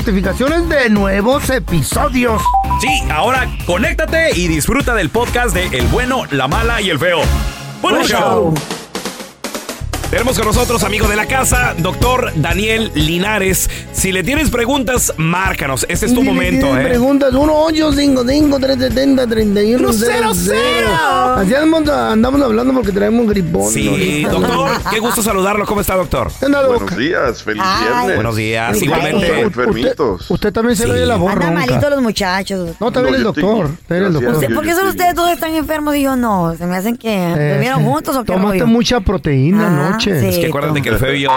notificaciones de nuevos episodios. Sí, ahora conéctate y disfruta del podcast de El bueno, la mala y el feo. Buen show. Tenemos con nosotros, amigo de la casa, doctor Daniel Linares. Si le tienes preguntas, márcanos. Este es tu momento, ¿eh? Preguntas 1 8 5 5 370 31 0 Así andamos, hablando porque traemos gripón. Sí, doctor, qué gusto saludarlo. ¿Cómo está, doctor? Buenos días, feliz viernes. Buenos días, igualmente. Usted, usted, también se sí. ve la voz Andan malitos los muchachos. No, también el doctor. el doctor. ¿Por qué son ustedes todos están enfermos? Digo, no, se me hacen que eh, durmieron juntos o qué Tomaste mucha proteína anoche. Es que acuérdate que el feo y yo.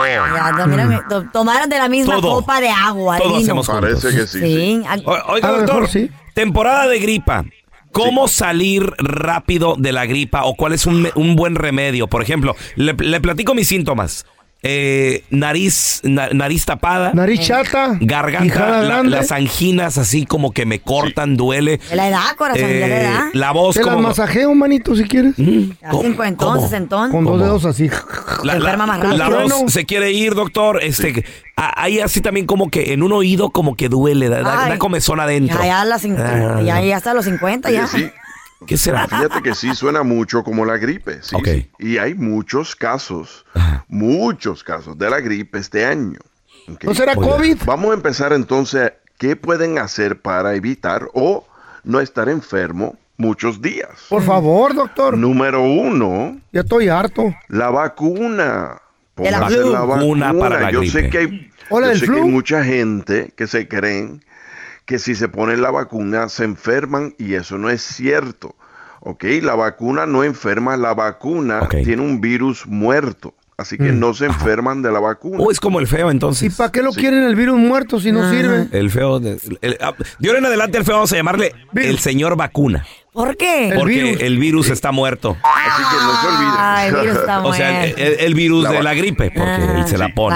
tomaron de la misma copa de agua. Todos hacemos Parece que sí. Oiga, doctor, temporada de gripa. ¿Cómo salir rápido de la gripa o cuál es un, un buen remedio? Por ejemplo, le, le platico mis síntomas eh, nariz, nariz tapada. Nariz chata. Garganta, las anginas así como que me cortan, duele. La edad, corazón, eh, la edad. La voz Te como... la masajeo, manito, si quieres. Mm, entonces, entonces. Con dos dedos así. La, la voz se quiere ir, doctor. Este, Hay así también como que en un oído como que duele, da, da comezón adentro. Ya, ya, ah. ya, ya hasta los 50 ya. Sí. ¿Qué será? Fíjate que sí suena mucho como la gripe. Sí, Y hay muchos casos, muchos casos de la gripe este año. ¿No será COVID? Vamos a empezar entonces. ¿Qué pueden hacer para evitar o no estar enfermo muchos días? Por favor, doctor. Número uno. Ya estoy harto. La vacuna. La vacuna para la Yo sé que hay, yo sé que hay mucha gente que se creen que si se pone la vacuna se enferman y eso no es cierto. ¿Ok? La vacuna no enferma, la vacuna tiene un virus muerto. Así que mm. no se enferman de la vacuna. O es como el feo entonces. ¿Y para qué lo quieren el virus muerto si no sirve? El feo. De, ah, ahora en adelante el feo vamos a llamarle el señor vacuna. ¿Por qué? Porque el virus, está muerto. Así que no se olviden. Ah, el virus está o sea, el, virus de la gripe, porque él se la pone.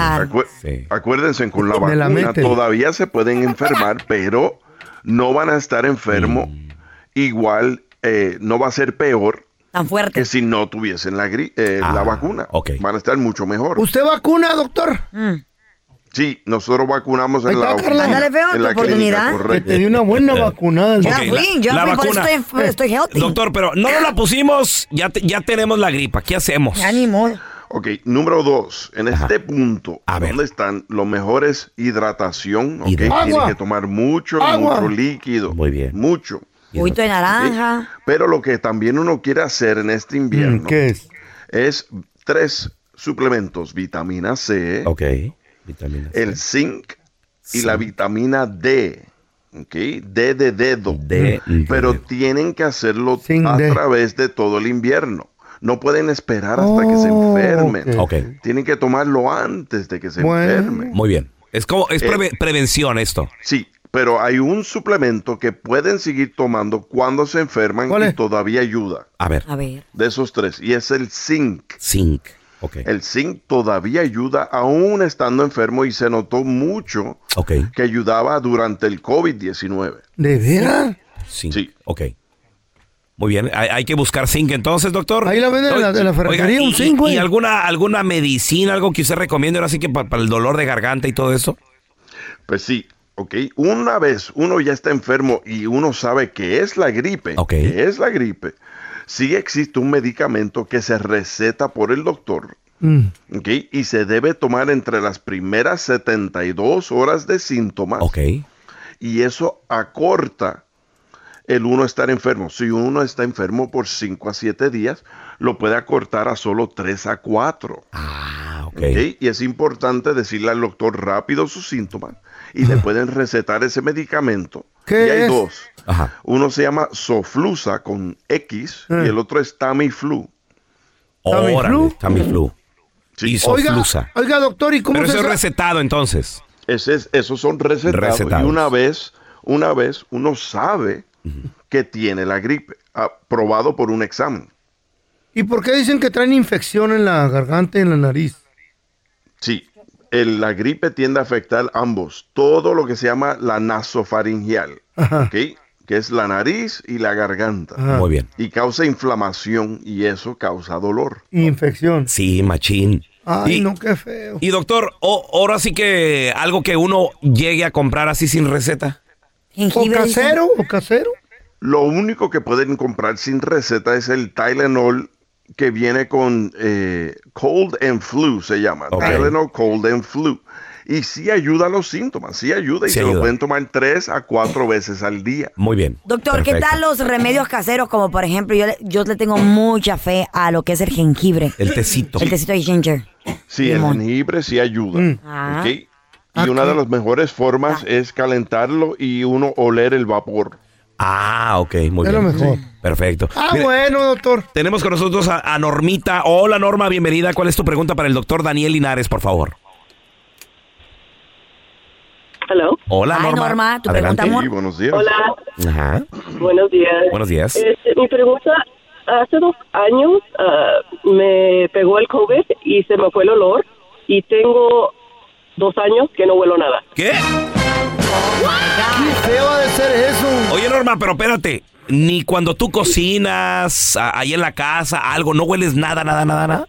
Acuérdense, con la vacuna todavía se pueden enfermar, pero no van a estar enfermos. Mm. Igual eh, no va a ser peor Tan fuerte. que si no tuviesen la, eh, la ah, vacuna. Van a estar mucho mejor. ¿Usted vacuna, doctor? Mm. Sí, nosotros vacunamos en la, feo, en oportunidad. clínica, Que correcto. te dio una buena vacunada. Ya doctor. fui, ya la fui, por eso vacuna. estoy, estoy healthy. Doctor, pero no nos la pusimos, ya, te- ya tenemos la gripa. ¿Qué hacemos? Ya ni modo. Ok, número dos, en Ajá. este punto, A ver. ¿dónde están? Lo mejor es hidratación, ok. Hidra- Tienen que tomar mucho, Agua. mucho líquido. Muy bien. Mucho. Juguito de naranja. Pero lo que también uno quiere hacer en este invierno Mm, ¿Qué es? es tres suplementos, vitamina C, Ok. Vitamina C. el zinc y la vitamina D. ¿ok? D de dedo. D Pero tienen que hacerlo a D. través de todo el invierno. No pueden esperar hasta que se Oh, enfermen. ok. Tienen que tomarlo antes de que se Bueno. enfermen. Muy bien. Es como, es Eh, preve- prevención esto. Sí, pero hay un suplemento que pueden seguir tomando cuando se enferman ¿Cuál y todavía ayuda. A ver. A ver. De esos tres. Y es el zinc. Zinc. Ok. El zinc todavía ayuda aún estando enfermo y se notó mucho que ayudaba durante el COVID-19. ¿De veras? Zinc. Sí. Ok. Muy bien. Hay, hay que buscar zinc entonces, doctor. Ahí la venden en la- la ferretería, ¿y, un zinc, güey. ¿Y alguna, alguna medicina, algo que usted recomiende ahora sí que pa- para, el dolor de garganta y todo eso? Pues sí, ok. Una vez uno ya está enfermo y uno sabe que es la gripe, Ok. que es la gripe, sí existe un medicamento que se receta por el doctor. Mm. ¿ok? Y se debe tomar entre las primeras 72 horas de síntomas. Ok. Y eso acorta el uno estar enfermo. Si uno está enfermo por 5 a 7 días, lo puede acortar a solo 3 a 4. Ah, ok. ¿ok? Y es importante decirle al doctor rápido sus síntomas y le pueden recetar ese medicamento. ¿Qué y hay es? dos. Ajá. Uno se llama Soflusa con X Eh. y el otro es Tamiflu. Órale, ¿Tamiflu? Tamiflu. Sí. Y Soflusa. oiga, doctor, ¿y cómo Pero se eso es recetado entonces. Ese es- esos son recetados. Recetados. Y una vez, una vez uno sabe que tiene la gripe, aprobado por un examen. ¿Y por qué dicen que traen infección en la garganta y en la nariz? Sí, el- la gripe tiende a afectar ambos, todo lo que se llama la nasofaringeal, Ajá. ¿ok? que es la nariz y la garganta. Ajá. Muy bien. Y causa inflamación y eso causa dolor. Infección. Sí, machín. Ay, y, no, qué feo. y doctor, o- ahora sí que algo que uno llegue a comprar así sin receta. ¿O casero? ¿O casero? Lo único que pueden comprar sin receta es el Tylenol que viene con eh, Cold and Flu, se llama. Ok. Tylenol Cold and Flu. Y sí ayuda a los síntomas, sí ayuda y Sí se ayuda. lo pueden tomar tres a cuatro veces al día. Muy bien. Doctor, ¿qué tal los remedios caseros? Como por ejemplo, yo le, yo le tengo mucha fe a lo que es el jengibre. El tecito. El tecito de ginger. Sí, el jengibre sí ayuda. Mm. Ah. ¿ok? Y una de las mejores formas es calentarlo y uno oler el vapor. Ah, ok, muy Es bien. lo mejor. Perfecto. Ah, Mire, bueno, doctor. Tenemos con nosotros a, a Normita. Hola, Norma, bienvenida. ¿Cuál es tu pregunta para el doctor Daniel Linares, por favor? Hello. Hola, Ay, Norma. Norma, tu Adelante. pregunta. Sí, buenos días. Hola. Ajá. Buenos días. Buenos días. Este, mi pregunta, hace dos años ah, me pegó el COVID y se me fue el olor y tengo dos años que no huelo nada. ¿Qué? Qué feo ha de ser eso. Oye, Norma, pero espérate. Ni cuando tú cocinas, a- ahí en la casa, algo, no hueles nada, nada, nada, nada.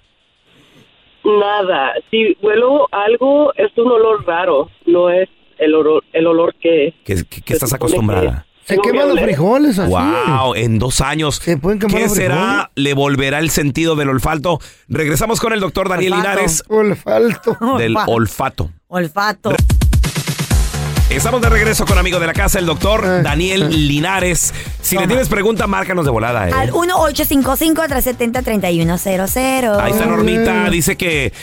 Nada. Si huelo algo, es un olor raro. No es el olor, el olor que... Que, que- que estás acostumbrada. Se queman los frijoles así. Wow, en dos años. Se pueden quemar ¿Qué los frijoles. será? ¿Le volverá el sentido del olfato? Regresamos con el doctor Daniel Olfato. Linares Olfato. del Olfa- olfato. Olfato. Estamos de regreso con amigo de la casa, el doctor Eh, Daniel Linares. Si le tienes pregunta, márcanos de volada. ¿eh? Al 1-855-370-3100. Ahí está Normita, dice que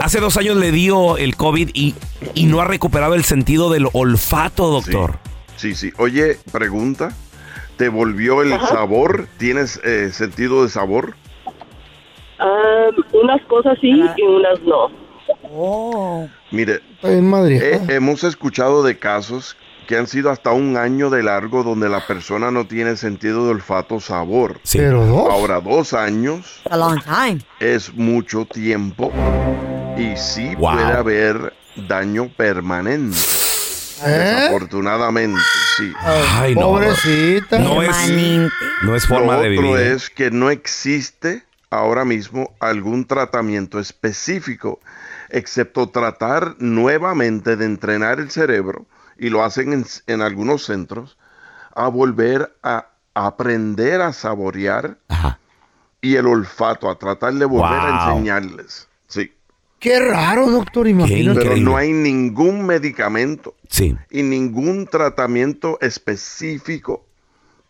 hace dos años le dio el COVID y, y no ha recuperado el sentido del olfato, doctor. Sí, sí. Oye, pregunta. ¿Te volvió el sabor? ¿Tienes eh, sentido de sabor? Ah, unas cosas sí y unas no. Oh. Mire, bien madre. eh, hemos escuchado de casos que han sido hasta un año de largo donde la persona no tiene sentido de olfato sabor. Sí. Pero dos. Ahora, dos años A long time. es mucho tiempo y sí Wow. puede haber daño permanente. ¿Eh? Desafortunadamente, sí. Ay, no. Pobrecita. No es, Permanente. no es forma Lo de otro vivir. ¿eh? es que no existe ahora mismo algún tratamiento específico excepto tratar nuevamente de entrenar el cerebro, y lo hacen en, en algunos centros, a volver a aprender a saborear y el olfato, a tratar de volver a enseñarles. Sí. Qué raro, doctor, imagínate. Pero no hay ningún medicamento Sí. y ningún tratamiento específico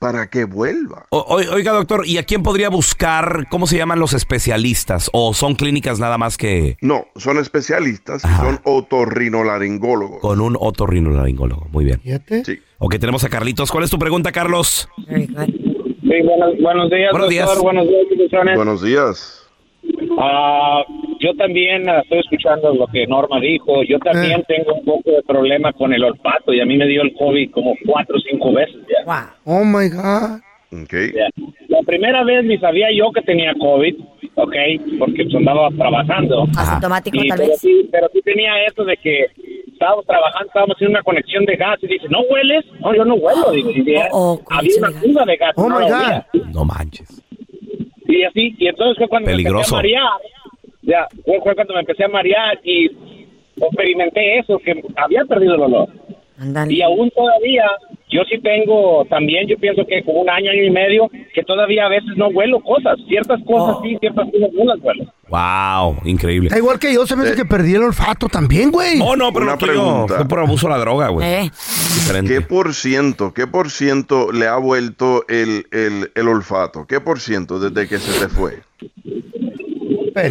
para que vuelva. O- oiga, doctor, ¿y a quién podría buscar, cómo se llaman los especialistas? ¿O son clínicas nada más que No, son especialistas y son otorrinolaringólogos. con un otorrinolaringólogo? Muy bien. Fíjate. Sí. Ok, tenemos a Carlitos. ¿Cuál es tu pregunta, Carlos? Sí, buenos, buenos días, Buenos doctor. días. Buenos días. Buenos días. Ah, yo también ah, estoy escuchando lo que Norma dijo. Yo también Eh. tengo un poco de problema con el olfato y a mí me dio el COVID como cuatro o cinco veces ya. Oh my God. Okay. Ya. La primera vez ni sabía yo que tenía COVID, ¿ok? Porque pues, andaba trabajando. Asintomático, Y, tal pero vez. sí, pero sí tenía eso de que estábamos trabajando, estábamos haciendo una conexión de gas y dice, ¿no hueles? No, yo no huelo. Digo, y de- había una curva de gas. Oh no my God. olía. No manches. Y así, y entonces fue cuando Peligroso. me empecé a marear. Ya, fue, fue cuando me empecé a marear y experimenté eso, que había perdido el olor. Y aún todavía, yo sí tengo también, yo pienso que como un año, año y medio, que todavía a veces no huelo cosas. Ciertas cosas sí, ciertas cosas no las huelo. Wow, increíble. Está igual que yo, se me hace que perdí el olfato también, güey. Oh, no, pero Una no pregunta. fue por abuso de la droga, güey. Eh. ¿Qué por ciento, qué por ciento le ha vuelto el, el, el olfato? ¿Qué por ciento desde que se te fue?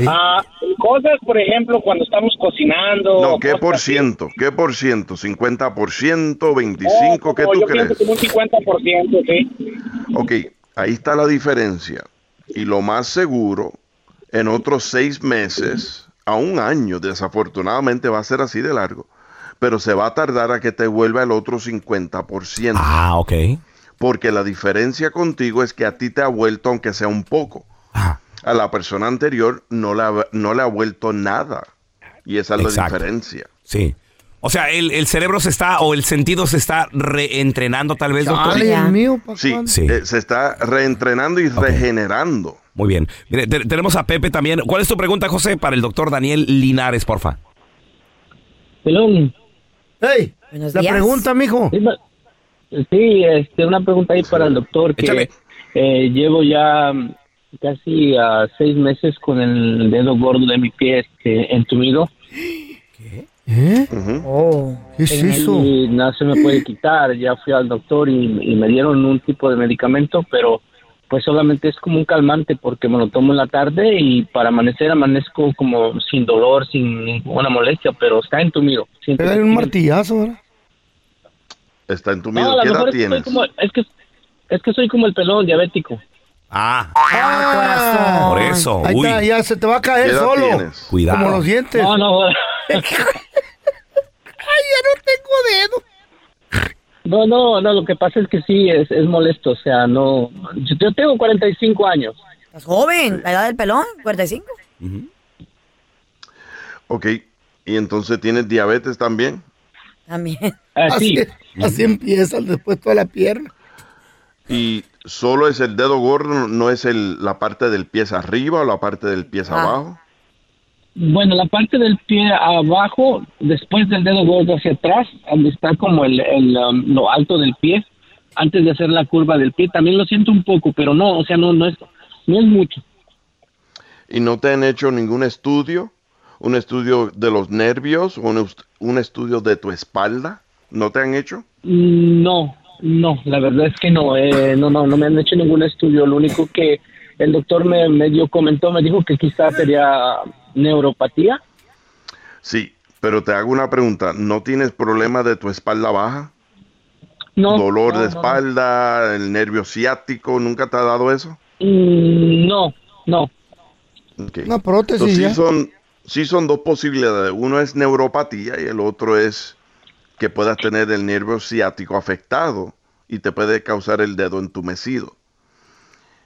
Ah, cosas, por ejemplo, cuando estamos cocinando. No, ¿qué por así. ciento? ¿Qué por ciento? ¿50%? ¿25%? ¿Qué No, tú yo crees? pienso como un 50%, sí. Ok, ahí está la diferencia. Y lo más seguro, en otros seis meses, a un año, desafortunadamente va a ser así de largo, pero se va a tardar a que te vuelva el otro 50%. Ah, ok. Porque la diferencia contigo es que a ti te ha vuelto, aunque sea un poco. A la persona anterior no le ha, no le ha vuelto nada. Y esa es Exacto. la diferencia. Sí. O sea, el, el cerebro se está, o el sentido se está reentrenando tal vez, doctor. Ay, Dios mío, ¿pa' Sí? Sí. eh, se está reentrenando y regenerando. Muy bien. Mire, te- tenemos a Pepe también. ¿Cuál es tu pregunta, José, para el doctor Daniel Linares, porfa? Pelón. Hey, Buenos la días. pregunta, mijo. Sí, este, una pregunta ahí para el doctor que eh, llevo ya casi ah, seis meses con el dedo gordo de mi pie este, entumido ¿Eh? Ujú. Oh. ¿Qué es eso? y no se me puede quitar. Ya fui al doctor y, y me dieron un tipo de medicamento, pero pues solamente es como un calmante porque me lo tomo en la tarde y para amanecer amanezco como sin dolor, sin ninguna molestia, pero está entumido. Pégale que un martillazo, ¿verdad? Está No, entumido. a lo ¿Qué edad tienes? como, es que es que soy como el pelón diabético. Ah, Ah, por eso. Ahí Uy, está, ya se te va a ¿Qué caer solo. tienes? cuidado. Como los dientes. No, no, Ay, ya no tengo dedo. no, no, no, lo que pasa es que sí, es, es molesto, o sea, no, yo, yo tengo 45 años. ¿Estás joven? ¿La edad del pelón? ¿45? Ok. ¿Y entonces tienes diabetes también? También. Así, Así, así empieza después toda la pierna. ¿Y solo es el dedo gordo, no es el, la parte del pie arriba o la parte del pie Ah. abajo? bueno, la parte del pie abajo, después del dedo gordo hacia atrás, donde está como el, el, um, lo alto del pie, antes de hacer la curva del pie, también lo siento un poco, pero no, o sea, no, no es, no es mucho. ¿Y no te han hecho ningún estudio? ¿Un estudio de los nervios o un, un estudio de tu espalda? ¿No te han hecho? Mm, No, no, la verdad es que no, eh, no, no, no me han hecho ningún estudio. Lo único que el doctor me medio comentó, me dijo que quizás sería neuropatía. Sí, pero te hago una pregunta. ¿No tienes problema de tu espalda baja? No. ¿Dolor no, de no, espalda, el nervio ciático? ¿Nunca te ha dado eso? Mm, No, no. Ok. Una prótesis Entonces, ya. sí son, sí son dos posibilidades. Uno es neuropatía y el otro es que puedas tener el nervio ciático afectado y te puede causar el dedo entumecido.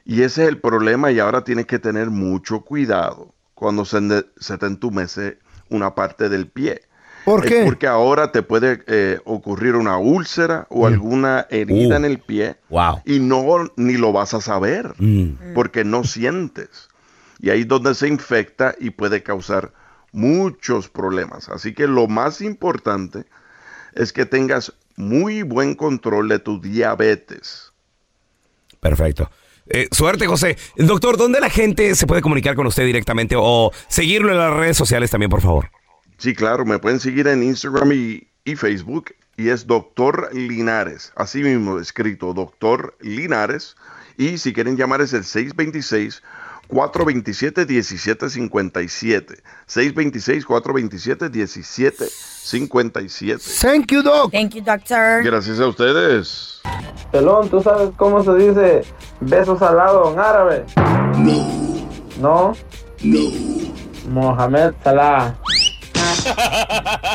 Y ese es el problema y ahora tienes que tener mucho cuidado cuando se, te entumece una parte del pie. ¿Por Es qué? porque ahora te puede eh, ocurrir una úlcera o alguna herida Uh. en el pie Wow. y no ni lo vas a saber Mm. porque no sientes. Y ahí es donde se infecta y puede causar muchos problemas. Así que lo más importante es que tengas muy buen control de tu diabetes. Perfecto. Eh, suerte, José. Doctor, ¿dónde la gente se puede comunicar con usted directamente o seguirlo en las redes sociales también, por favor? Sí, claro, me pueden seguir en Instagram y, y Facebook y es Doctor Linares, así mismo escrito, Doctor Linares. Y si quieren llamar es el 626 427-1757. 626-427-1757. Thank you, Doc. Thank you, doctor. Gracias a ustedes. Pelón, ¿tú sabes cómo se dice besos al lado en árabe? No. ¿No? No. Mohamed Salah.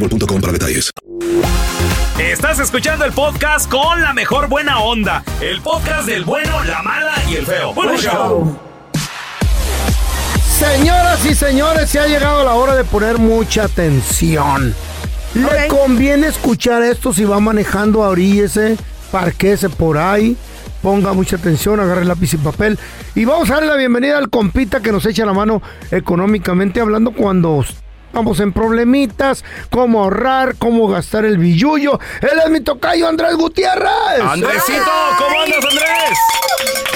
boostmobile.com para detalles. Estás escuchando el podcast con la mejor buena onda. El podcast del bueno, la mala y el feo. Bueno, show. Señoras y señores, se ha llegado la hora de poner mucha atención. Le conviene escuchar esto si va manejando a oríllese, parquese por ahí. Ponga mucha atención, agarre lápiz y papel. Y vamos a darle la bienvenida al compita que nos echa la mano económicamente hablando cuando Vamos en problemitas, cómo ahorrar, cómo gastar el billullo. Él es mi tocayo Andrés Gutiérrez. Andresito, ¿cómo andas, Andrés?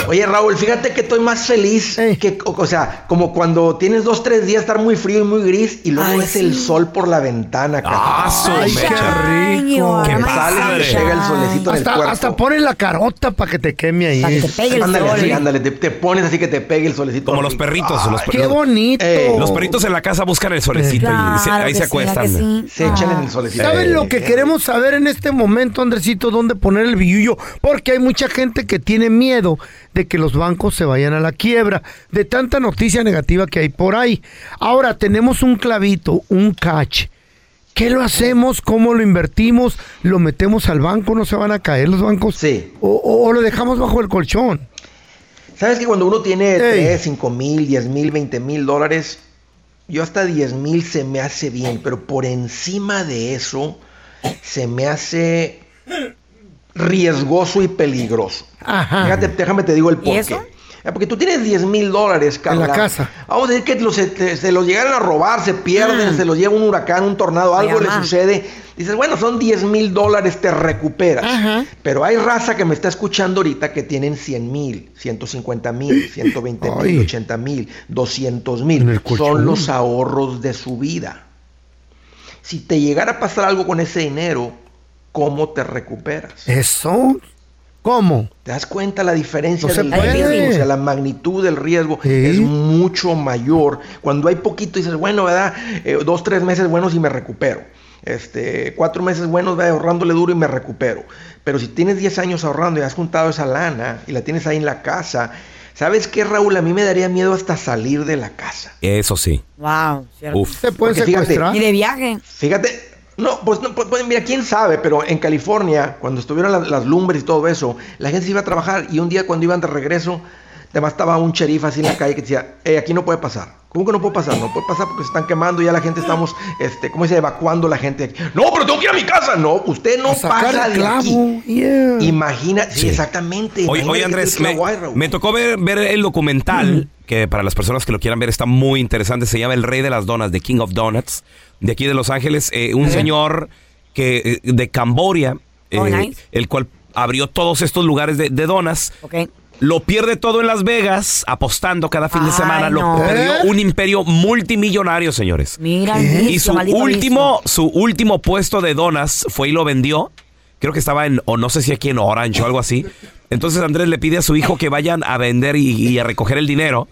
Oye, Raúl, fíjate que estoy más feliz que, o, o sea, como cuando tienes dos, tres días estar muy frío y muy gris y luego Ay, ves sí. el sol por la ventana. Ah, Ay, qué rico. Que Ay, sales y ay, pega el solecito en el Hasta, cuerpo. hasta pone la carota para que te queme ahí. Para que te pegue el Ándale, sol. así, ándale, te, te pones así que te pegue el solecito. Como los perritos. los, Qué bonito. Eh, los perritos en la casa buscan el solecito y se- ahí se sí, ¿verdad acuestan. sí? Se echan en Ah. el solecito. ¿Saben Eh, lo que queremos saber en este momento, Andresito? ¿Dónde poner el billullo? Porque hay mucha gente que tiene miedo de que los bancos se vayan a la quiebra, de tanta noticia negativa que hay por ahí. Ahora tenemos un clavito, un catch. ¿Qué lo hacemos? ¿Cómo lo invertimos? ¿Lo metemos al banco? ¿No se van a caer los bancos? Sí. ¿O, o- o lo dejamos bajo el colchón? ¿Sabes que cuando uno tiene Ey. 3, 5 mil, 10 mil, 20 mil dólares, yo hasta 10 mil se me hace bien, pero por encima de eso se me hace riesgoso y peligroso. Ajá. Fíjate, déjame te digo el ¿Y porqué. eso? Eh, Porque tú tienes 10 mil dólares, Carla. En la casa. Vamos a decir que los- te- se los llegaran a robar, se pierden, se los lleva un huracán, un tornado, algo le sucede. Dices, bueno, son 10 mil dólares, te recuperas. Ajá. Pero hay raza que me está escuchando ahorita que tienen 100 mil, 150 mil, 120 Ay. mil, 80 mil, 200 En mil. Son los ahorros de su vida. Si te llegara a pasar algo con ese dinero, ¿cómo te recuperas? ¿Eso? ¿Cómo? ¿Te das cuenta la diferencia No del riesgo? O sea, la magnitud del riesgo Sí. es mucho mayor. Cuando hay poquito dices, bueno, ¿verdad? Eh, dos, tres meses buenos y me recupero. Este, cuatro meses buenos, ¿verdad? ahorrándole duro y me recupero. Pero si tienes 10 años ahorrando y has juntado esa lana y la tienes ahí en la casa, ¿sabes qué, Raúl? A mí me daría miedo hasta salir de la casa. Eso sí. Wow, cierto. Uf. ¿Te pueden Porque fíjate, secuestrar? Y de viaje. Fíjate, no, pues, no, pues, mira, quién sabe, pero en California, cuando estuvieron las, las lumbres y todo eso, la gente se iba a trabajar y un día cuando iban de regreso, además estaba un sheriff así en la calle que decía, hey, aquí no puede pasar. ¿Cómo que no puede pasar? No puede pasar porque se están quemando y ya la gente estamos, este, ¿cómo dice? Evacuando la gente. No, pero tengo que ir a mi casa. No, usted no pasa de aquí. Imagina, sí, exactamente. Oye, oye Andrés, me, me, tocó ver, ver el documental, que para las personas que lo quieran ver está muy interesante. Se llama El Rey de las Donas, The King of Donuts, de aquí de Los Ángeles. Eh, un señor que eh, de Camboria, Oh, eh, nice. el cual abrió todos estos lugares de, de donas. Lo pierde todo en Las Vegas, apostando cada fin de Ay, semana. Lo perdió ¿Eh? un imperio multimillonario, señores. Mira Y su maldito último, su último puesto de donas fue y lo vendió. Creo que estaba en, o no sé si aquí en Orange o algo así. Entonces Andrés le pide a su hijo que vayan a vender y, y a recoger el dinero.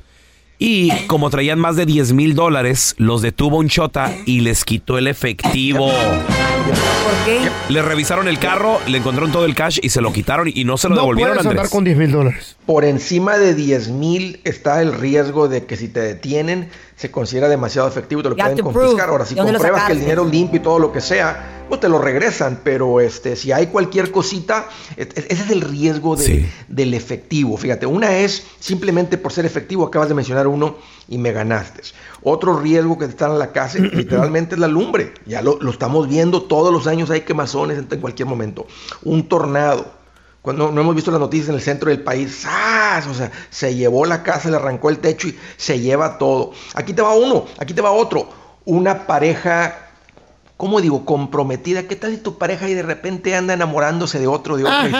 Y como traían más de 10 mil dólares, los detuvo un chota y les quitó el efectivo. ¿Por qué? Le revisaron el carro, le encontraron todo el cash y se lo quitaron y no se lo No devolvieron, puedes Andrés. andar con 10 mil dólares. Por encima de 10 mil está el riesgo de que si te detienen se considera demasiado efectivo y te lo You pueden confiscar. Ahora, si compruebas que el dinero limpio y todo lo que sea, pues te lo regresan. Pero este, si hay cualquier cosita, e- e- ese es el riesgo de- del efectivo. Fíjate, una es simplemente por ser efectivo, acabas de mencionar uno y me ganaste. Otro riesgo que está en la casa literalmente es la lumbre. Ya lo, lo estamos viendo todos los años, hay quemazones en cualquier momento. Un tornado. Cuando no hemos visto las noticias en el centro del país, ¡zas! O sea, se llevó la casa, le arrancó el techo y se lleva todo. Aquí te va uno, aquí te va otro. Una pareja, ¿cómo digo? Comprometida. ¿Qué tal si tu pareja y de repente anda enamorándose de otro, de otro? y?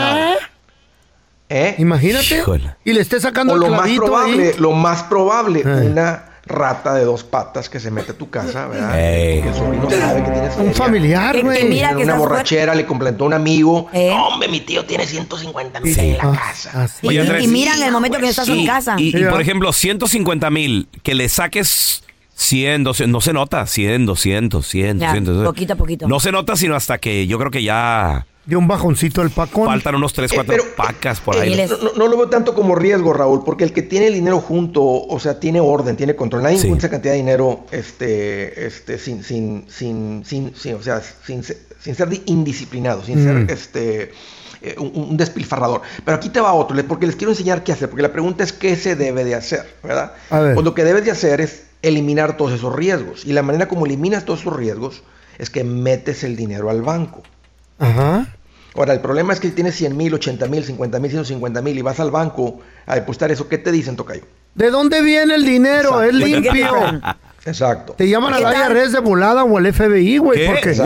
¿Eh? Imagínate. Y le esté sacando O el lo más probable, ahí. lo más probable, una rata de dos patas que se mete a tu casa, ¿verdad? Ey. Que el sobrino sabe que tienes Un familiar, güey. En una borrachera le completó un amigo. Eh. Hombre, mi tío tiene 150 mil en la casa. Oye, Andrés. Y miran el momento que no estás en Y- casa. Y, y, por ejemplo, 150 mil, que le saques 100, 200, no se nota, 100, 200, 100, Ya, 200. poquito a poquito. No se nota sino hasta que yo creo que ya De un bajoncito el pacón. faltan unos 3, 4 pacas por ahí. No, no- no lo veo tanto como riesgo, Raúl, porque el que tiene el dinero junto, o sea, tiene orden, tiene control. Nadie Sí. esa cantidad de dinero este, este, sin, sin, sin, sin, sin- o sea, sin, sin ser di- indisciplinado, sin Mm. ser este, eh, un, un despilfarrador. Pero aquí te va otro, porque les quiero enseñar qué hacer, porque la pregunta es qué se debe de hacer, ¿verdad? A ver. Pues lo que debes de hacer es eliminar todos esos riesgos. Y la manera como eliminas todos esos riesgos es que metes el dinero al banco. Ajá. Ahora, el problema es que si tienes 100 mil, 80 mil, 50 mil, 150 mil y vas al banco a depositar eso, ¿qué te dicen, Tocayo? ¿De dónde viene el dinero? Es limpio. Exacto. Te llaman a ¿Qué la tal? IRS de volada o al FBI, güey. ¿Qué? Porque sí,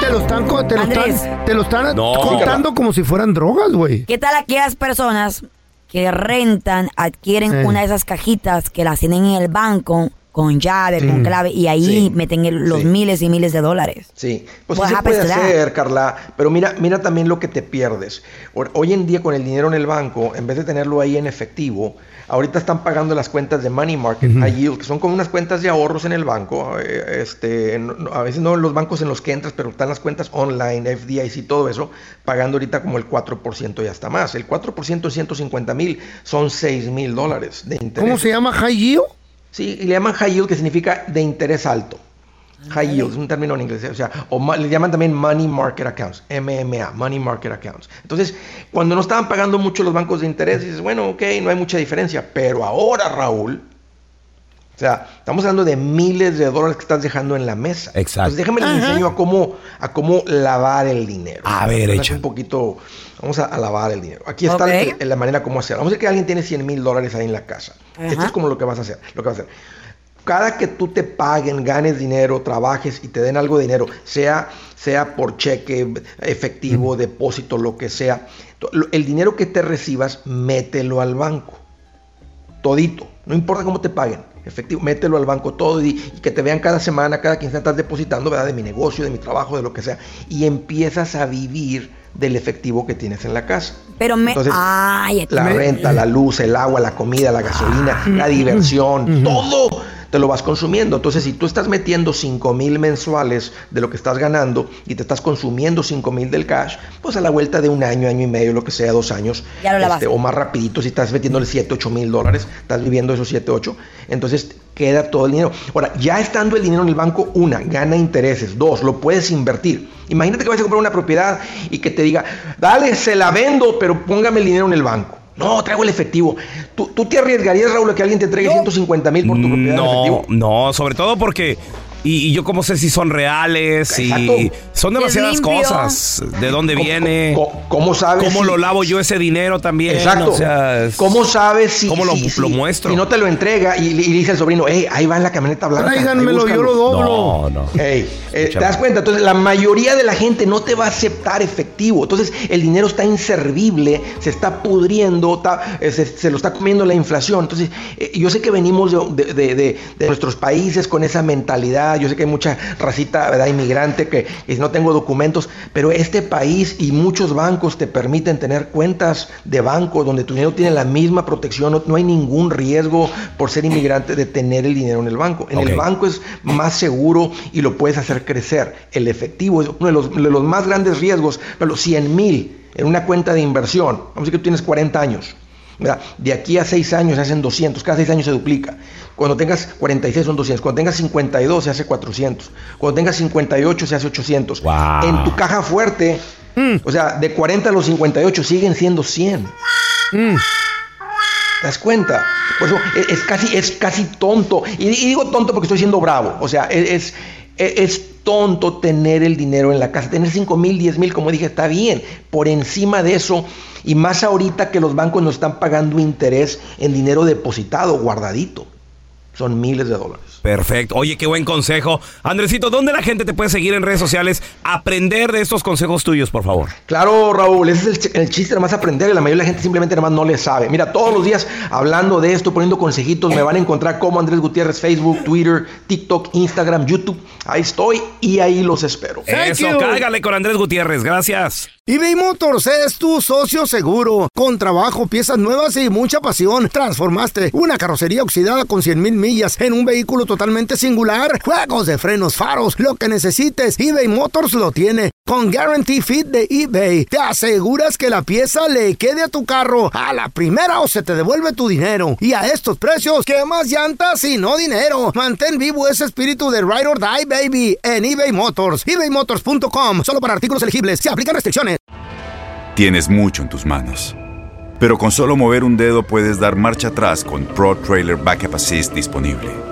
te lo están, te lo están, te lo están No. contando como si fueran drogas, güey. ¿Qué tal aquellas personas que rentan, adquieren Eh. una de esas cajitas que las tienen en el banco con llave, con Mm. clave y ahí Sí. meten el- los Sí. miles y miles de dólares? Sí, pues sí se puede hacer, Carla, pero mira, mira también lo que te pierdes. Hoy- en día con el dinero en el banco, en vez de tenerlo ahí en efectivo, ahorita están pagando las cuentas de money market, high yield, que son como unas cuentas de ahorros en el banco. eh, Este, a veces no en los bancos en los que entras, pero están las cuentas online, FDIC, todo eso, pagando ahorita como el 4% y hasta más. El 4% de 150 mil son 6 mil dólares de interés. ¿Cómo se llama high yield? Sí, y le llaman high yield, que significa de interés alto. High yield es un término en inglés, o sea, o le llaman también money market accounts, MMA, money market accounts. Entonces, cuando no estaban pagando mucho los bancos de interés, dices, bueno, ok, no hay mucha diferencia, pero ahora, Raúl, o sea, estamos hablando de miles de dólares que estás dejando en la mesa. Exacto. Entonces, déjame les enseño a cómo, a cómo lavar el dinero. A ver, echa. Un poquito, vamos a, a lavar el dinero. Aquí está Ok. el- el- la manera como hacerlo. Vamos a decir que alguien tiene 100 mil dólares ahí en la casa. Ajá. Esto es como lo que vas a hacer. Lo que vas a hacer. Cada que tú te paguen, ganes dinero, trabajes y te den algo de dinero, sea, sea por cheque, efectivo, depósito, lo que sea, el dinero que te recibas, mételo al banco. Todito. No importa cómo te paguen. Efectivo, mételo al banco todo y, y que te vean cada semana, cada quincena estás depositando, ¿verdad? De mi negocio, de mi trabajo, de lo que sea. Y empiezas a vivir del efectivo que tienes en la casa. Pero me... Entonces, Ay, la me- renta, la luz, el agua, la comida, la gasolina, la diversión, todo te lo vas consumiendo. Entonces, si tú estás metiendo 5 mil mensuales de lo que estás ganando y te estás consumiendo 5 mil del cash, pues a la vuelta de un año, año y medio, lo que sea, dos años, este, o más rapidito, si estás metiéndole 7, 8 mil dólares, estás viviendo esos 7, 8, entonces queda todo el dinero. Ahora, ya estando el dinero en el banco, una, gana intereses, dos, lo puedes invertir. Imagínate que vas a comprar una propiedad y que te diga, dale, se la vendo, pero póngame el dinero en el banco. No, traigo el efectivo. ¿Tú, tú te arriesgarías, Raúl, a que alguien te entregue 150 mil por tu propiedad en No, efectivo? no, sobre todo porque. Y, y yo cómo sé si son reales Exacto. y son demasiadas cosas. ¿De dónde ¿Cómo- viene? cómo- cómo sabes ¿Cómo si- lo lavo yo ese dinero también? Exacto. O sea, es- ¿Cómo sabes si, ¿Cómo lo, si- si- lo muestro? si no te lo entrega y, y dice el sobrino, hey, ahí va en la camioneta blanca. Tráiganmelo, ahí búscalo"? yo lo doblo. No, no. Ey, eh, ¿Te das cuenta? Entonces, la mayoría de la gente no te va a aceptar efectivo. Entonces, el dinero está inservible, se está pudriendo, está- eh, se, se lo está comiendo la inflación. Entonces, eh, yo sé que venimos de, de- de- de- de nuestros países con esa mentalidad. Yo sé que hay mucha racita, ¿verdad? Inmigrante que, que no tengo documentos, pero este país y muchos bancos te permiten tener cuentas de banco donde tu dinero tiene la misma protección. No, no hay ningún riesgo por ser inmigrante de tener el dinero en el banco. En el banco es más seguro y lo puedes hacer crecer. El efectivo es uno de los, de los más grandes riesgos, pero los 100 mil en una cuenta de inversión, vamos a decir que tú tienes 40 años, ¿verdad? de aquí a 6 años se hacen 200, cada 6 años se duplica. Cuando tengas 46 son 200, cuando tengas 52 se hace 400, cuando tengas 58 se hace 800. Wow. En tu caja fuerte, o sea, de 40 a los 58 siguen siendo 100. ¿Te das cuenta? Por eso es, es casi, es casi tonto. Y, y digo tonto porque estoy siendo bravo. O sea, es, es, es- es tonto tener el dinero en la casa. Tener 5 mil, 10 mil, como dije, está bien. Por encima de eso, y más ahorita que los bancos nos están pagando interés en dinero depositado, guardadito. Son miles de dólares. Perfecto. Oye, qué buen consejo. Andresito, ¿dónde la gente te puede seguir en redes sociales? Aprender de estos consejos tuyos, por favor. Claro, Raúl, ese es el, ch- el chiste, nomás aprender y la mayoría de la gente simplemente nomás no le sabe. Mira, todos los días hablando de esto, poniendo consejitos, me van a encontrar como Andrés Gutiérrez, Facebook, Twitter, TikTok, Instagram, YouTube. Ahí estoy y ahí los espero. Eso, cágale con Andrés Gutiérrez. Gracias. eBay Motors es tu socio seguro. Con trabajo, piezas nuevas y mucha pasión, transformaste una carrocería oxidada con 100 mil millas en un vehículo totalmente singular. Juegos de frenos, faros, lo que necesites, eBay Motors lo tiene. Con Guarantee Fit de eBay, te aseguras que la pieza le quede a tu carro a la primera o se te devuelve tu dinero. Y a estos precios, ¿qué más llantas y no dinero? Mantén vivo ese espíritu de Ride or Die, baby, en eBay Motors. ebaymotors.com, solo para artículos elegibles. Se aplican restricciones. Tienes mucho en tus manos. Pero con solo mover un dedo puedes dar marcha atrás con Pro Trailer Backup Assist disponible.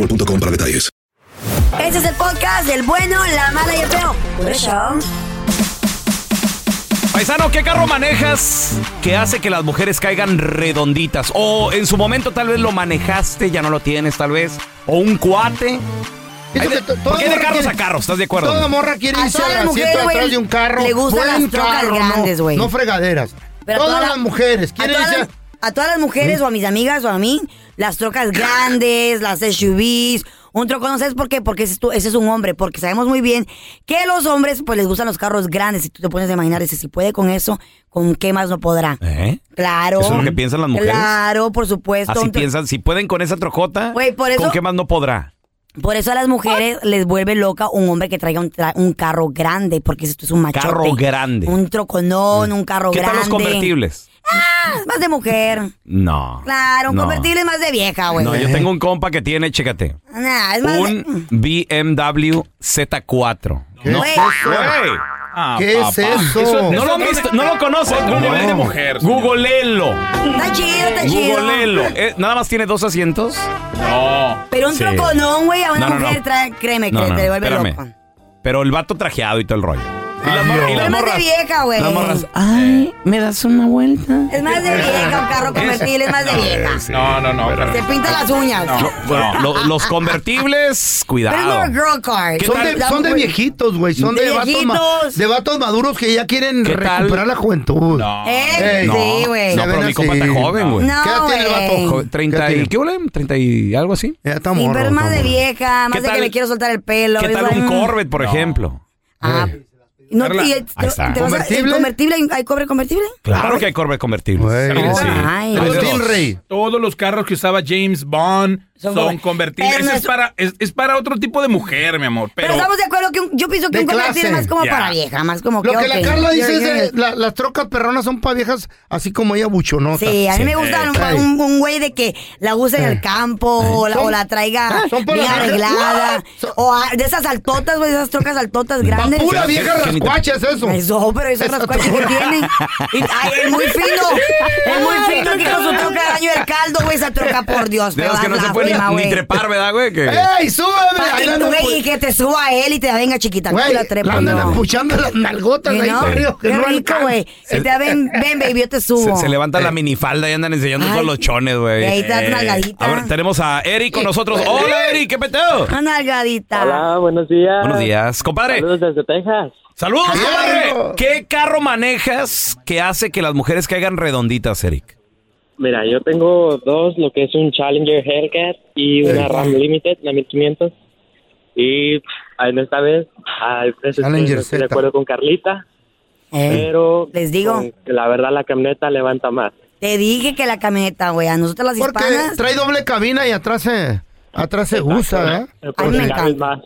boostmobile.com para detalles. Este es el podcast del bueno, la mala y el feo. Por eso. Paisano, ¿qué carro manejas que hace que las mujeres caigan redonditas? O en su momento tal vez lo manejaste, ya no lo tienes tal vez. O un cuate. Hay de- porque carros quiere- a carros, ¿estás de acuerdo? Toda morra quiere A irse todas al las asiento güey, de un carro. le gustan las trocas carro, grandes, no- güey. No, fregaderas. Pero a todas toda las la- mujeres quieren todas, irse las, a todas las mujeres o a mis amigas o a mí, las trocas grandes, las SUVs, un troco, ¿no sabes por qué? Porque ese ese es un hombre, porque sabemos muy bien que los hombres pues les gustan los carros grandes. Si tú te pones a imaginar, ese, si puede con eso, ¿con qué más no podrá? ¿Eh? Claro. ¿Eso es lo que piensan las mujeres? Claro, por supuesto. Así tro- piensan, si pueden con esa trocota, por eso- ¿con qué más no podrá? Por eso a las mujeres les vuelve loca un hombre que traiga un, tra- un carro grande, porque esto es un machote. Carro grande. Un troconón, un carro ¿Qué grande. tal los convertibles? Ah, más de mujer. No. Claro, un No. convertible es más de vieja, güey. No, yo tengo un compa que tiene, chécate, Nah, es más de- un BMW Z4. ¿Qué No, es eso? güey. Ah, ¿Qué es eso? ¿No lo han visto? ¿No lo conocen? Automóvil de mujer. Está chido, está chido. Googleenlo. Eh, ¿Nada más tiene dos asientos? No. Pero un Sí. troconón, güey, a una No, no, mujer no. trae, créeme, que No, no, te devuelve espérame. loco. Pero el vato trajeado y todo el rollo. Y las, mor- y Pero las es más de morras. vieja, güey. Las morras. Ay, ¿me das una vuelta? Es más de vieja, un carro convertible es más de vieja. No, no, no. pero- Se pinta las uñas. Bueno, lo- los convertibles, Pero es cuidado. girl car. Son de, son de viejitos, güey. Son de, De vatos, ma- viejitos. de vatos maduros que ya quieren recuperar la juventud. No. Eh, Ey. sí, güey. No, pero mi compa está joven, güey. No, ¿Qué edad tiene el vato? güey. Jo- 30 ¿Qué y... ¿Qué huele? 30 y algo así. Ya está morro, pero es más de vieja, más ¿Qué de que me quiero soltar el pelo. ¿Qué tal un. Corvette, por ejemplo? Ah, no, Carla, y, ahí está. ¿te vas a- ¿el ¿Convertible? convertible? ¿Hay cobre convertible? Claro que hay Corvette convertibles. Güey. Sí. Ay, Los Dios. Stingray. Todos los carros que usaba James Bond Son son, convertibles. No es, para, es, es para otro tipo de mujer, mi amor. Pero, Pero, estamos de acuerdo que un- yo pienso que un convertible es más como para vieja, más como que Lo que la ok, Carla dice es la- las trocas perronas son para viejas así como ella buchonotas. Sí, a mí Sí. me gusta un- Ey. un un güey de que la use en el campo o la, Son- o la traiga Ah, bien arreglada. Son- O a- de esas altotas, güey, de esas trocas altotas Pa' grandes. pura Que- vieja que rascuacha es eso. Eso, pero esos Esa rascuaches que tienen. Ay, es muy fino. Es muy fino que con su troca de daño del caldo, güey, esa troca, por Dios. Que no la se puede prima, ni, ni güey. trepar, ¿verdad, güey? Que... ¡Ey, súbeme! La güey, y que te suba a él y te da, venga chiquita, Güey, la la trepa. andan no. empuchando las nalgotas ahí que Qué no rico, güey. Y te da, ven, ven, baby, yo te subo. Se, se levanta la minifalda y andan enseñando Ay. todos los chones, güey. Y ahí te das una nalgadita. A ver, tenemos a Eric con nosotros. Hola, Eric, ¿qué peteo? Una nalgadita. Hola, buenos días. Buenos días, compadre. Saludos desde Texas. Saludos, compadre. ¿Qué carro manejas que hace que las mujeres caigan redonditas, Eric? Mira, yo tengo dos, lo que es un Challenger Hellcat y una RAM Limited, la 1500. Y en esta vez, a veces Challenger no estoy de Z. acuerdo con Carlita, Eh, pero les digo. con la verdad la camioneta levanta más. Te dije que la camioneta, güey, a nosotros las Porque hispanas. trae doble cabina y atrás se, atrás se usa, ¿eh? Me porque caben encanta. más,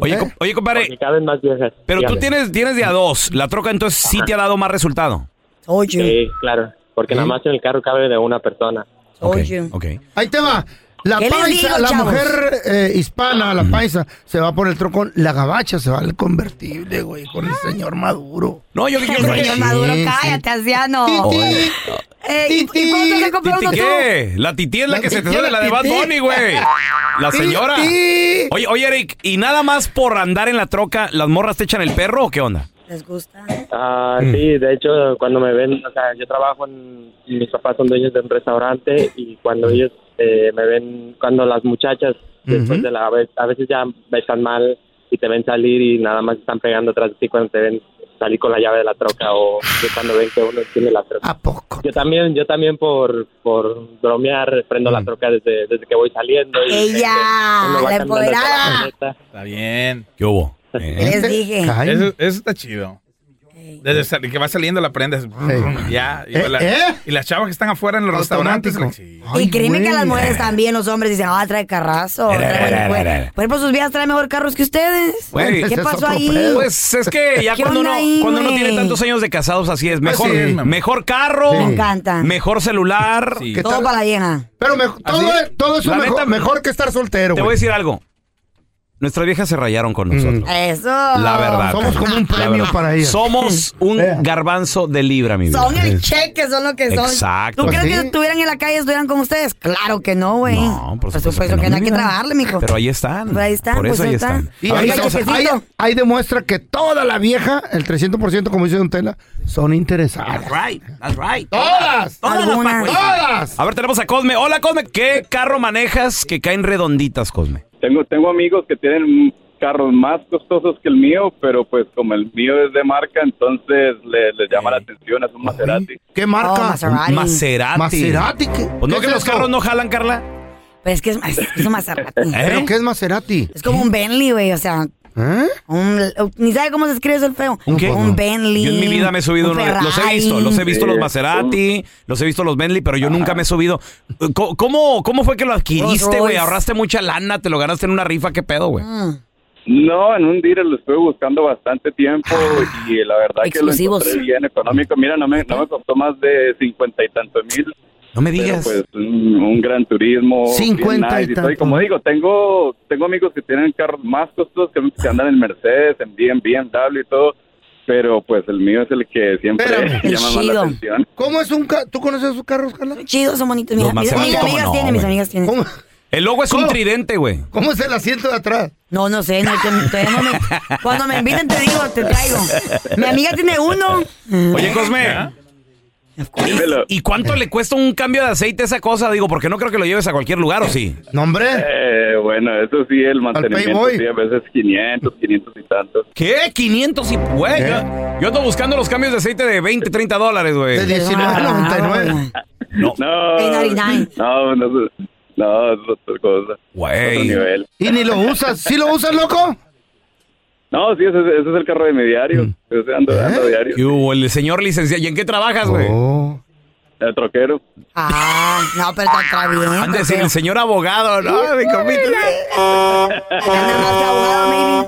Oye, ¿Eh? com- oye compadre, porque caben más viejas. pero tú Dígame. tienes, tienes de a dos. La troca entonces sí te ha dado más resultado. Oye, Sí, claro, porque nada más en el carro cabe de una persona. oye. Ok. Ahí te va. La ¿Qué les paisa, digo, la chavos? mujer eh, hispana, la paisa, se va por el trocón. La gabacha se va al convertible, güey, con el señor Maduro. No, yo, yo, yo- Señor sí, Maduro, sí. cállate, anciano. Titi. Eh, ¿y, Titi. ¿Y cuándo te compró ¿Titi tú? qué? La titi es la, La que se te titi, sale, la de Bad titi. Bunny, güey. La señora. Titi. Oye, oye, Eric, ¿y nada más por andar en la troca, las morras te echan el perro o qué onda? ¿Les gusta? Ah, Mm. sí, de hecho, cuando me ven, o sea, yo trabajo en, mis papás son dueños de un restaurante y cuando ellos eh, me ven, cuando las muchachas, después de la, a veces ya están mal y te ven salir y nada más están pegando atrás de ti cuando te ven salir con la llave de la troca o cuando ven que uno tiene la troca. ¿A poco? Yo también, yo también por, por bromear prendo Mm. la troca desde, desde que voy saliendo. Y, Ella, la empoderada. Está bien. ¿Qué hubo? ¿Eh? Les dije. Eso, eso está chido. Desde sal- que va saliendo la prendes. Ya. Y, ¿Eh? la- ¿Eh? y las chavas que están afuera en los restaurantes. Automático. sí. Ay, y créeme que las mujeres también, los hombres dicen, ah, trae carrazo. trae cue- Por ejemplo, sus viejas traen mejor carros que ustedes. Güey, ¿Qué es pasó ahí? pedo. Pues es que ya ¿Qué cuando uno, ahí, cuando uno tiene tantos años de casados, así es. Mejor, sí. mejor carro, Sí. Me encanta. mejor celular. Sí. ¿Qué Todo para la vieja. Pero me- todo, todo eso La mejor, neta, mejor que estar soltero, Te voy a decir algo. Nuestras viejas se rayaron con nosotros. Eso. La verdad. Somos como un premio para ellas. Somos un Vea. garbanzo de libra, mi vida. Son el cheque, son lo que son. Exacto. ¿Tú crees que estuvieran en la calle estuvieran con ustedes? Claro que no, güey. No, por supuesto que no, que no hay que trabajarle, mijo. Pero ahí están. Pero ahí están, Por eso pues ahí ahí están. están. Y ahí, Oiga, chequecito. ahí- ahí demuestra que toda la vieja, el 300% como dice Don Tela, son interesadas. right, that's right. ¡Todas! Todas las Algunas. ¡Todas! A ver, tenemos a Cosme. Hola, Cosme. ¿Qué carro manejas que caen redonditas, Cosme? Tengo, tengo amigos que tienen carros más costosos que el mío, pero pues como el mío es de marca, entonces le- llama la atención, es un Maserati. ¿Qué Oh, marca? Maserati. Maserati. Maserati. ¿qué? Pues no ¿Qué que es los eso? carros no jalan, Carla. Pero es que es, es, es un Maserati. ¿Eh? ¿Pero qué es Maserati? Es como un Bentley, güey, o sea, ¿Eh? un, ni sabe cómo se escribe eso el feo. ¿Un qué? Un Bentley. Yo en mi vida me he subido un uno. de- Los he visto, los he visto los Maserati, los he visto los Bentley, pero yo nunca me he subido. ¿Cómo, cómo fue que lo adquiriste, güey? Ahorraste mucha lana, te lo ganaste en una rifa, ¿qué pedo, güey? Mm. No, en un dealer lo estuve buscando bastante tiempo y la verdad que lo encontré bien económico. Mira, no me, no me costó más de cincuenta y tantos mil. No me Pero digas. pues un, un gran turismo. bien 50 y nice y todo. Y tanto. como digo, tengo tengo amigos que tienen carros más costosos que, que andan en Mercedes, en BM, BMW y todo. Pero pues el mío es el que siempre Espérame. Llama más la chido. atención. ¿Cómo es un carro? ¿Tú conoces esos carros, Carla? Chidos, son bonitos. Mira, mis, mis ¿cómo amigas no, tienen, mis amigas tienen. ¿Cómo? El logo es un tridente, güey. ¿Cómo es el asiento de atrás? No, no sé. No, todavía no me- cuando me inviten te digo, te traigo. Mi amiga tiene uno. Oye, Cosme. ¿Y, y cuánto le cuesta un cambio de aceite a esa cosa? Digo, porque no creo que lo lleves a cualquier lugar, ¿o sí? No, hombre. Eh, bueno, eso sí, el mantenimiento, sí, a veces 500, 500 y tantos. ¿Qué? 500 y... Güey, yo, yo ando buscando los cambios de aceite de 20, 30 dólares, güey. De 19.99. No. No, 8.99. no, no, no, no, es otra cosa. Güey. Otro nivel. ¿Y ni lo usas? ¿Sí lo usas, loco? No, sí, ese, ese es el carro de mi diario. Mm. Ese ando, ando ¿Eh? diario. ¿Qué hubo? El señor licenciado. ¿Y en qué trabajas, güey? Oh. El troquero. Ah, no, pero está, bien. Han de decir feo. el señor abogado, ¿no? Mi compita.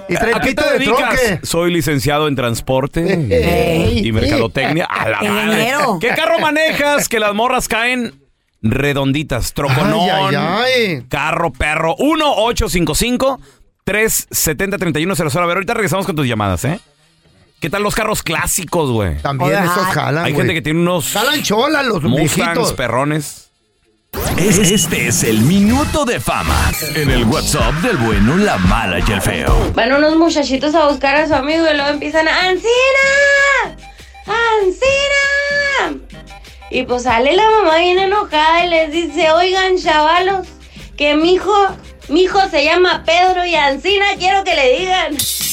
¿Y trae ¿A qué pito te de dedicas? troque? Soy licenciado en transporte y mercadotecnia. A la madre. ¿Qué carro manejas que las morras caen redonditas? Troconón. Ay, ay, ay. Carro, perro. 1-855-370-3100. A ver, ahorita regresamos con tus llamadas, ¿eh? ¿Qué tal los carros clásicos, güey? También Oye, esos jalan, Hay güey. gente que tiene unos Jalan chola los Mustangs, viejitos. perrones. Es- Este es el minuto de fama en el WhatsApp del bueno, la mala y el feo. Van unos muchachitos a buscar a su amigo y luego empiezan a ¡Ancina! ¡Ancina! Y pues sale la mamá bien enojada y les dice, oigan chavalos, que mi hijo, mi hijo se llama Pedro y Ancina quiero que le digan.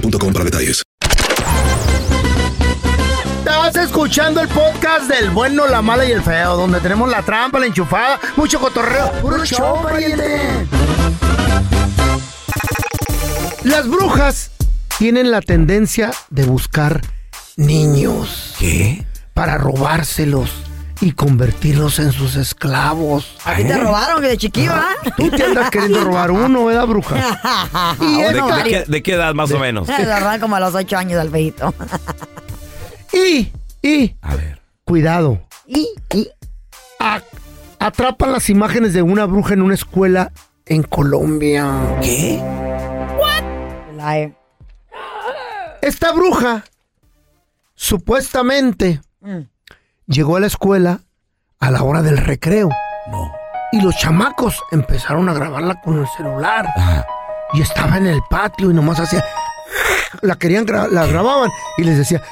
boostmobile.com para detalles. Estás escuchando el podcast del bueno, la mala y el feo, donde tenemos la trampa, la enchufada, mucho cotorreo. ¡Puro show, pariente! Las brujas tienen la tendencia de buscar niños. ¿Qué? Para robárselos y convertirlos en sus esclavos. ¿A ti te robaron que de chiquillo, ah? Tú te andas queriendo robar uno, ¿verdad, bruja? Y ¿De, de qué, de qué edad más o menos? Se lo como a los ocho años al feito. Y, y, cuidado. Y, y. A- atrapan las imágenes de una bruja en una escuela en Colombia. ¿Qué? Esta bruja, supuestamente, Mm. Llegó a la escuela a la hora del recreo. Y los chamacos empezaron a grabarla con el celular. Y estaba en el patio y nomás hacía. La querían, gra- la grababan y les decía.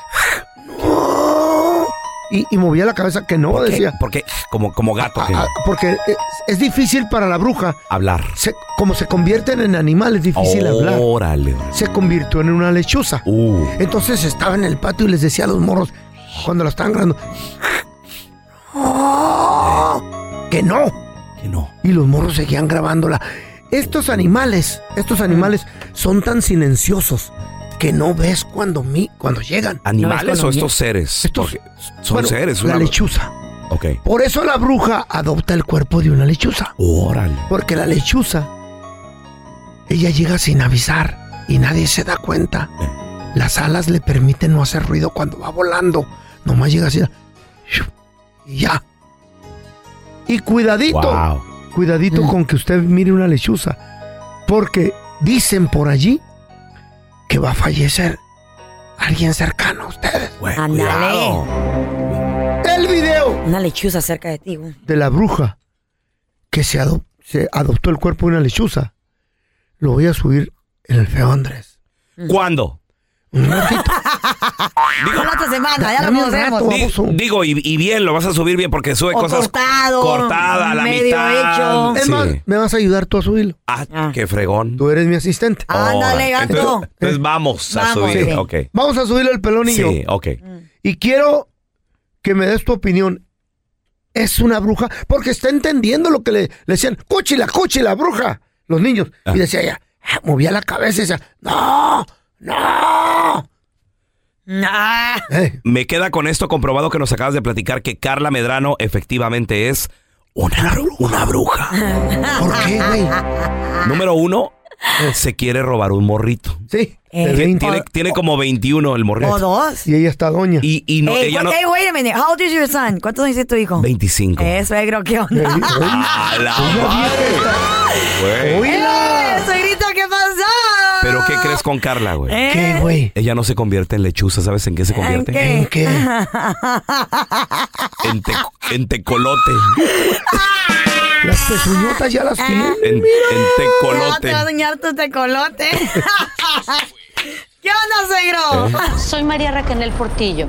"No". Y, y movía la cabeza que no, ¿Por qué? decía. Porque como, como gato. que- Ah, porque es, es difícil para la bruja. Hablar. Se- como se convierten en animales, es difícil hablar. Órale. Se convirtió en una lechuza. Uh. Entonces estaba en el patio y les decía a los morros, cuando la estaban grabando, "Oh, que no. Que no. Y los morros seguían grabándola. Estos animales, estos animales son tan silenciosos que no ves cuando, mi, cuando llegan. ¿Animales No o estos seres? Estos- son bueno, seres. La una- lechuza. Ok. Por eso la bruja adopta el cuerpo de una lechuza. Órale. Porque la lechuza, ella llega sin avisar y nadie se da cuenta. Las alas le permiten no hacer ruido cuando va volando. Nomás llega así. Y ya. Y cuidadito, Wow. cuidadito con que usted mire una lechuza. Porque dicen por allí que va a fallecer alguien cercano a ustedes. Ándale. El video Una lechuza cerca de ti, güey. de la bruja que se, se adoptó el cuerpo de una lechuza. Lo voy a subir en el feo Andrés. ¿Cuándo? Para la otra semana, ya lo rato, Di- digo, y, y bien, lo vas a subir bien porque sube O cosas cortado, cortada a la medio mitad. hecho. Es Sí. más, me vas a ayudar tú a subirlo. Ah, qué fregón. Tú eres mi asistente. Ándale, Oh, gato. Entonces, entonces vamos a subir. sí. Ok. Vamos a subirlo el pelón y yo. Sí, ok. Y quiero que me des tu opinión. ¿Es una bruja? Porque está entendiendo lo que le, le decían. ¡Cúchila, cúchila, bruja! Los niños. Y decía ella, ah, movía la cabeza y decía, ¡No! ¡No! Nah. Eh, Me queda con esto comprobado que nos acabas de platicar que Carla Medrano efectivamente es una, una bruja. ¿Por qué, güey? Número uno, se quiere robar un morrito. Sí. Eh, Tiene, 20. tiene- como 21 el morrito. O dos. Y ella está doña. Y, y no, ella no... hey, wait a minute. How old is your son? ¿Cuántos años tiene tu hijo? 25. Eh, suegro, ¿qué onda? ¡A qué crees con Carla, güey? ¿Eh? ¿Qué, güey? Ella no se convierte en lechuza, ¿sabes en qué se convierte? qué? ¿En qué? En, te- en tecolote. Las pezuñotas ya las tienen. En, en Te va a tecolote. dañar tu tecolote. ¿Qué onda, suegro? Soy María Raquel Portillo.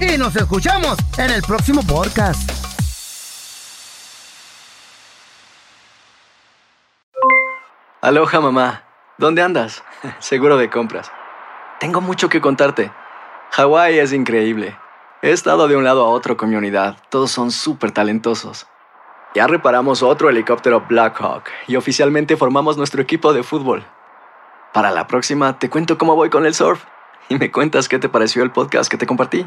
Y nos escuchamos en el próximo podcast. Aloha mamá, ¿dónde andas? Seguro de compras. Tengo mucho que contarte. Hawái es increíble. He estado de un lado a otro con mi unidad. Todos son súper talentosos. Ya reparamos otro helicóptero Blackhawk y oficialmente formamos nuestro equipo de fútbol. Para la próxima te cuento cómo voy con el surf y me cuentas qué te pareció el podcast que te compartí,